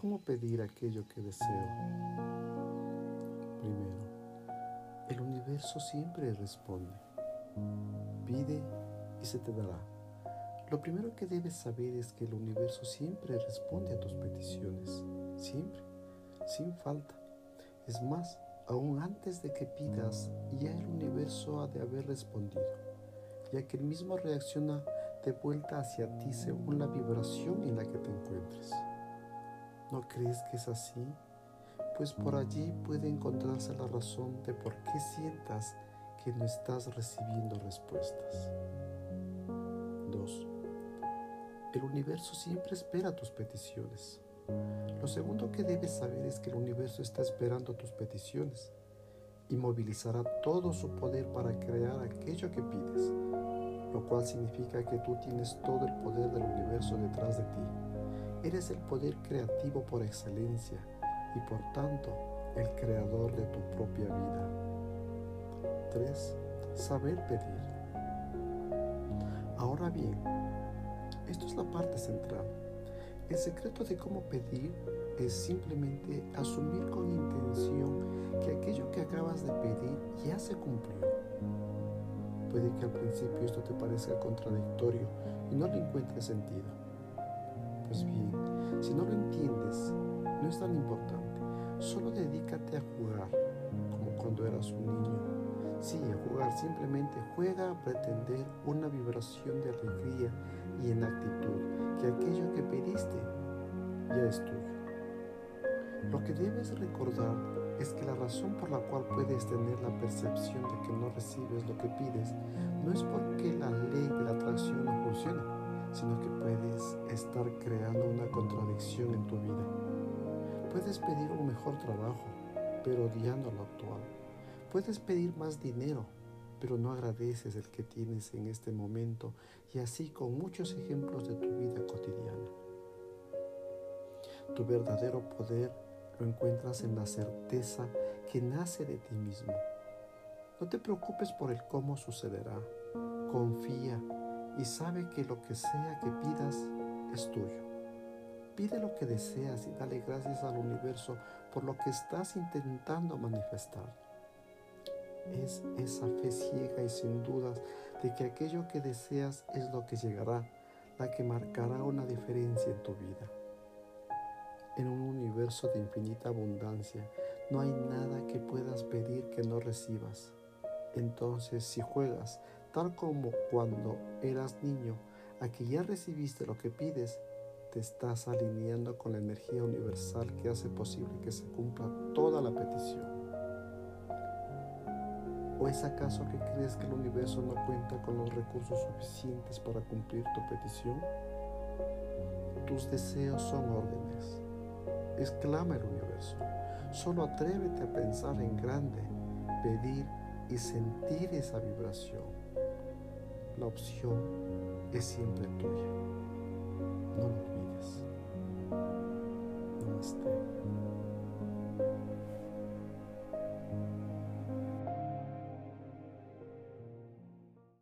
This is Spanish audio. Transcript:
¿Cómo pedir aquello que deseo? Primero, el universo siempre responde. Pide y se te dará. Lo primero que debes saber es que el universo siempre responde a tus peticiones. Siempre, sin falta. Es más, aún antes de que pidas, ya el universo ha de haber respondido, ya que el mismo reacciona de vuelta hacia ti según la vibración en la que te encuentres. ¿No crees que es así? Pues por allí puede encontrarse la razón de por qué sientas que no estás recibiendo respuestas. 2. El universo siempre espera tus peticiones. Lo segundo que debes saber es que el universo está esperando tus peticiones y movilizará todo su poder para crear aquello que pides, lo cual significa que tú tienes todo el poder del universo detrás de ti Eres el poder creativo por excelencia y por tanto el creador de tu propia vida. 3. Saber pedir. Ahora bien, esto es la parte central. El secreto de cómo pedir es simplemente asumir con intención que aquello que acabas de pedir ya se cumplió. Puede que al principio esto te parezca contradictorio y no le encuentres sentido. Pues bien, si no lo entiendes, no es tan importante. Solo dedícate a jugar, como cuando eras un niño. Sí, a jugar, simplemente juega a pretender una vibración de alegría y en actitud, que aquello que pediste ya es tuyo. Lo que debes recordar es que la razón por la cual puedes tener la percepción de que no recibes lo que pides no es porque la creando una contradicción en tu vida. Puedes pedir un mejor trabajo, pero odiando lo actual. Puedes pedir más dinero, pero no agradeces el que tienes en este momento y así con muchos ejemplos de tu vida cotidiana. Tu verdadero poder lo encuentras en la certeza que nace de ti mismo. No te preocupes por el cómo sucederá. Confía y sabe que lo que sea que pidas es tuyo. Pide lo que deseas y dale gracias al universo por lo que estás intentando manifestar. Es esa fe ciega y sin dudas de que aquello que deseas es lo que llegará, la que marcará una diferencia en tu vida. En un universo de infinita abundancia, no hay nada que puedas pedir que no recibas. Entonces, si juegas tal como cuando eras niño, a ya recibiste lo que pides, te estás alineando con la energía universal que hace posible que se cumpla toda la petición. ¿O es acaso que crees que el universo no cuenta con los recursos suficientes para cumplir tu petición? Tus deseos son órdenes. Exclama el universo. Solo atrévete a pensar en grande, pedir y sentir esa vibración. La opción es siempre tuya. No lo olvides. Namaste.